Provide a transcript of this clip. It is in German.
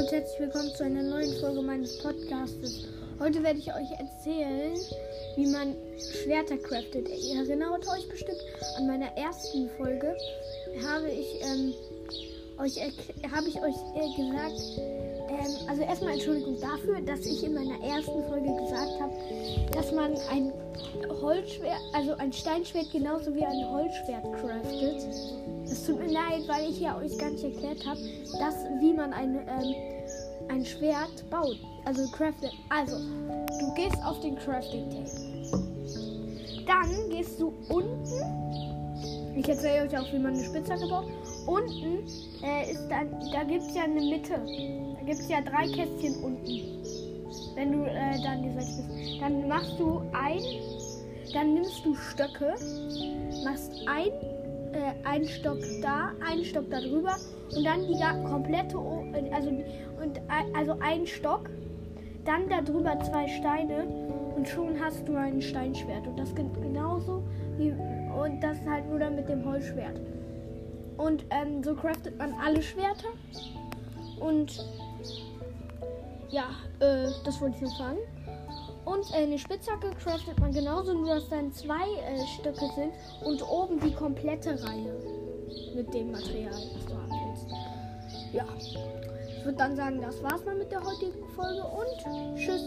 und herzlich willkommen zu einer neuen Folge meines Podcastes. Heute werde ich euch erzählen, wie man Schwerter craftet. Ihr erinnert euch bestimmt an meiner ersten Folge habe ich ähm, euch habe ich euch äh, gesagt, ähm, also erstmal Entschuldigung dafür, dass ich in meiner ersten Folge gesagt habe, dass man ein Holzschwert, also ein Steinschwert genauso wie ein Holzschwert craftet. Leid, weil ich ja euch gar nicht erklärt habe, dass wie man ein, ähm, ein Schwert baut. Also craftet. Also, du gehst auf den Crafting Table. Dann gehst du unten. Ich erzähle euch auch, wie man eine Spitzhacke baut. Unten äh, ist dann, da gibt es ja eine Mitte. Da gibt es ja drei Kästchen unten. Wenn du äh, da an dieser Seite bist. Dann machst du ein, dann nimmst du Stöcke, machst ein äh, einen Stock da, einen Stock da drüber und dann die komplette, also, und, äh, also ein Stock, dann da drüber zwei Steine und schon hast du ein Steinschwert. Und das genauso wie, und das halt nur dann mit dem Holzschwert. Und ähm, so craftet man alle Schwerter. Und ja, äh, das wollte ich noch sagen. Und äh, eine Spitzhacke craftet man genauso, nur dass dann zwei äh, Stücke sind und oben die komplette Reihe mit dem Material, das du haben willst. Ja, ich würde dann sagen, das war's mal mit der heutigen Folge und tschüss.